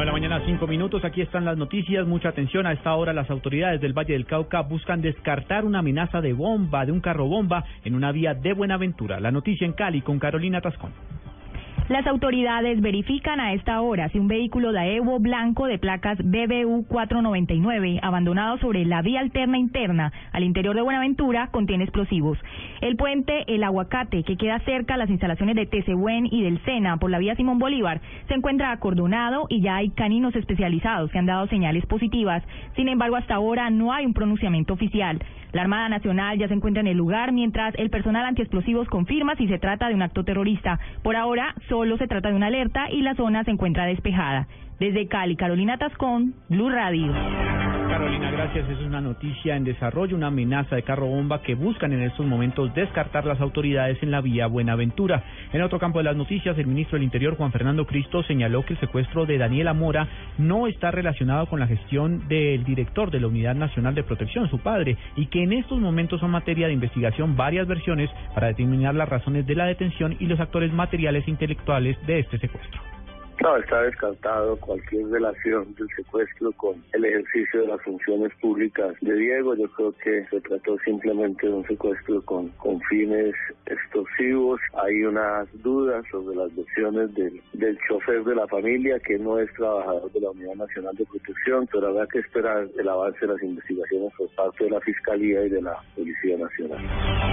de la mañana, cinco minutos. Aquí están las noticias. Mucha atención. A esta hora, las autoridades del Valle del Cauca buscan descartar una amenaza de bomba, de un carro bomba, en una vía de Buenaventura. La noticia en Cali con Carolina Tascón. Las autoridades verifican a esta hora si un vehículo Daewoo blanco de placas BBU 499 abandonado sobre la vía alterna interna al interior de Buenaventura contiene explosivos. El puente El Aguacate, que queda cerca a las instalaciones de Tesehuen y del Sena por la vía Simón Bolívar, se encuentra acordonado y ya hay caninos especializados que han dado señales positivas. Sin embargo, hasta ahora no hay un pronunciamiento oficial. La Armada Nacional ya se encuentra en el lugar mientras el personal antiexplosivos confirma si se trata de un acto terrorista. Por ahora solo se trata de una alerta y la zona se encuentra despejada. Desde Cali, Carolina Tascón, Blue Radio. Carolina, gracias. Es una noticia en desarrollo, una amenaza de carro bomba que buscan en estos momentos descartar las autoridades en la vía Buenaventura. En otro campo de las noticias, el ministro del Interior, Juan Fernando Cristo, señaló que el secuestro de Daniela Mora no está relacionado con la gestión del director de la Unidad Nacional de Protección, su padre, y que en estos momentos son materia de investigación varias versiones para determinar las razones de la detención y los actores materiales e intelectuales de este secuestro. No, está descartado cualquier relación del secuestro con el ejercicio de las funciones públicas de Diego. Yo creo que se trató simplemente de un secuestro con, fines extorsivos. Hay unas dudas sobre las versiones del, del chofer de la familia, que no es trabajador de la Unidad Nacional de Protección, pero habrá que esperar el avance de las investigaciones por parte de la Fiscalía y de la Policía Nacional.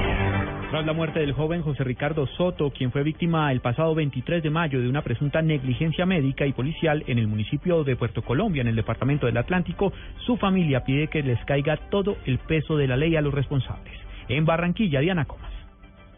Tras la muerte del joven José Ricardo Soto, quien fue víctima el pasado 23 de mayo de una presunta negligencia médica y policial en el municipio de Puerto Colombia, en el departamento del Atlántico, su familia pide que les caiga todo el peso de la ley a los responsables. En Barranquilla, Diana Comas.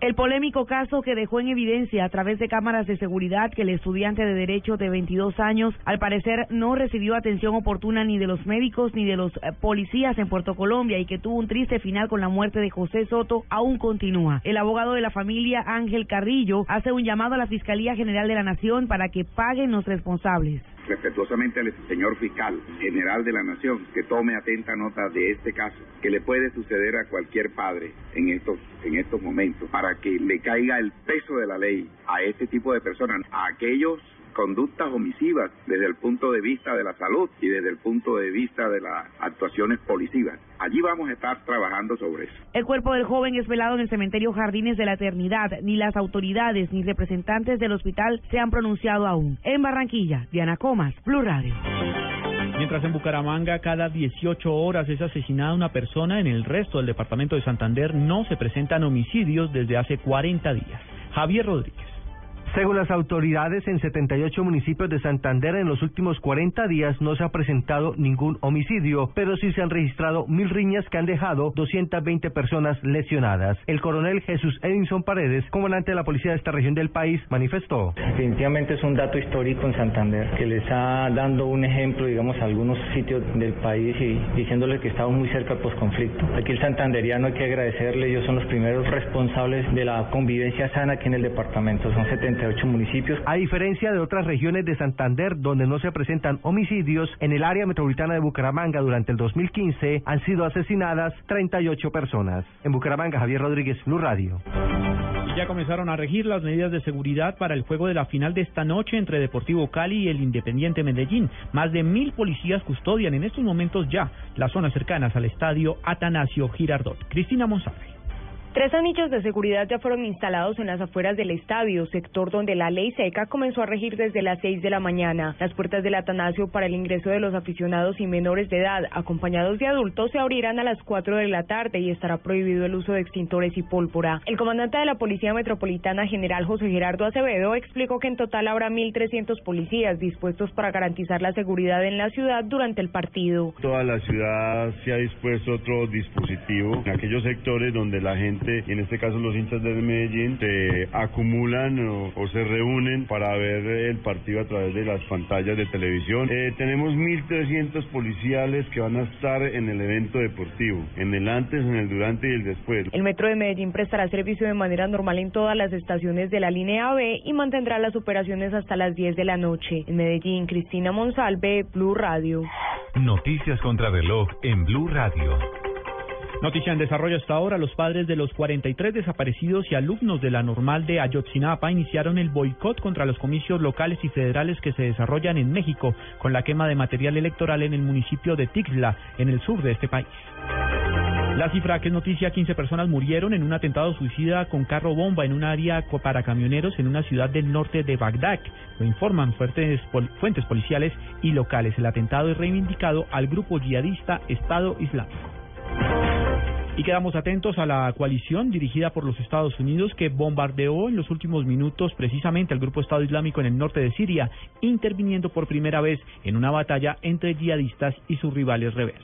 El polémico caso que dejó en evidencia a través de cámaras de seguridad que el estudiante de Derecho de 22 años al parecer no recibió atención oportuna ni de los médicos ni de los eh, policías en Puerto Colombia y que tuvo un triste final con la muerte de José Soto aún continúa. El abogado de la familia Ángel Carrillo hace un llamado a la Fiscalía General de la Nación para que paguen los responsables respetuosamente al señor fiscal general de la nación que tome atenta nota de este caso que le puede suceder a cualquier padre en estos en estos momentos para que le caiga el peso de la ley a este tipo de personas a aquellos conductas omisivas desde el punto de vista de la salud y desde el punto de vista de las actuaciones policivas. Allí vamos a estar trabajando sobre eso. El cuerpo del joven es velado en el cementerio Jardines de la Eternidad. Ni las autoridades ni representantes del hospital se han pronunciado aún. En Barranquilla, Diana Comas, Blue Radio. Mientras en Bucaramanga cada 18 horas es asesinada una persona, en el resto del departamento de Santander no se presentan homicidios desde hace 40 días. Javier Rodríguez. Según las autoridades, en 78 municipios de Santander en los últimos 40 días no se ha presentado ningún homicidio, pero sí se han registrado mil riñas que han dejado 220 personas lesionadas. El coronel Jesús Edinson Paredes, comandante de la policía de esta región del país, manifestó. Definitivamente es un dato histórico en Santander que les está dando un ejemplo, digamos, a algunos sitios del país y diciéndole que estamos muy cerca del posconflicto. Aquí el santanderiano hay que agradecerle, ellos son los primeros responsables de la convivencia sana aquí en el departamento. Son 70 A diferencia de otras regiones de Santander donde no se presentan homicidios, en el área metropolitana de Bucaramanga durante el 2015 han sido asesinadas 38 personas. En Bucaramanga, Javier Rodríguez, Blue Radio. Ya comenzaron a regir las medidas de seguridad para el juego de la final de esta noche entre Deportivo Cali y el Independiente Medellín. Más de mil policías custodian en estos momentos ya las zonas cercanas al estadio Atanasio Girardot. Cristina Monsalve. Tres anillos de seguridad ya fueron instalados en las afueras del estadio, sector donde la ley seca comenzó a regir desde las seis de la mañana. Las puertas del Atanasio para el ingreso de los aficionados y menores de edad, acompañados de adultos, se abrirán a las cuatro de la tarde y estará prohibido el uso de extintores y pólvora. El comandante de la Policía Metropolitana, general José Gerardo Acevedo, explicó que en total habrá 1.300 policías dispuestos para garantizar la seguridad en la ciudad durante el partido. Toda la ciudad se ha dispuesto otro dispositivo en aquellos sectores donde la gente y en este caso los hinchas del Medellín, se acumulan o, se reúnen para ver el partido a través de las pantallas de televisión. Eh, tenemos 1.300 policiales que van a estar en el evento deportivo, en el antes, en el durante y el después. El Metro de Medellín prestará servicio de manera normal en todas las estaciones de la línea B y mantendrá las operaciones hasta las 10 de la noche. En Medellín, Cristina Monsalve, Blue Radio. Noticias contra reloj en Blue Radio. Noticia en desarrollo hasta ahora. Los padres de los 43 desaparecidos y alumnos de la normal de Ayotzinapa iniciaron el boicot contra los comicios locales y federales que se desarrollan en México con la quema de material electoral en el municipio de Tixla, en el sur de este país. La cifra que noticia, 15 personas murieron en un atentado suicida con carro bomba en un área para camioneros en una ciudad del norte de Bagdad. Lo informan fuentes policiales y locales. El atentado es reivindicado al grupo yihadista Estado Islámico. Y quedamos atentos a la coalición dirigida por los Estados Unidos que bombardeó en los últimos minutos precisamente al grupo Estado Islámico en el norte de Siria, interviniendo por primera vez en una batalla entre yihadistas y sus rivales rebeldes.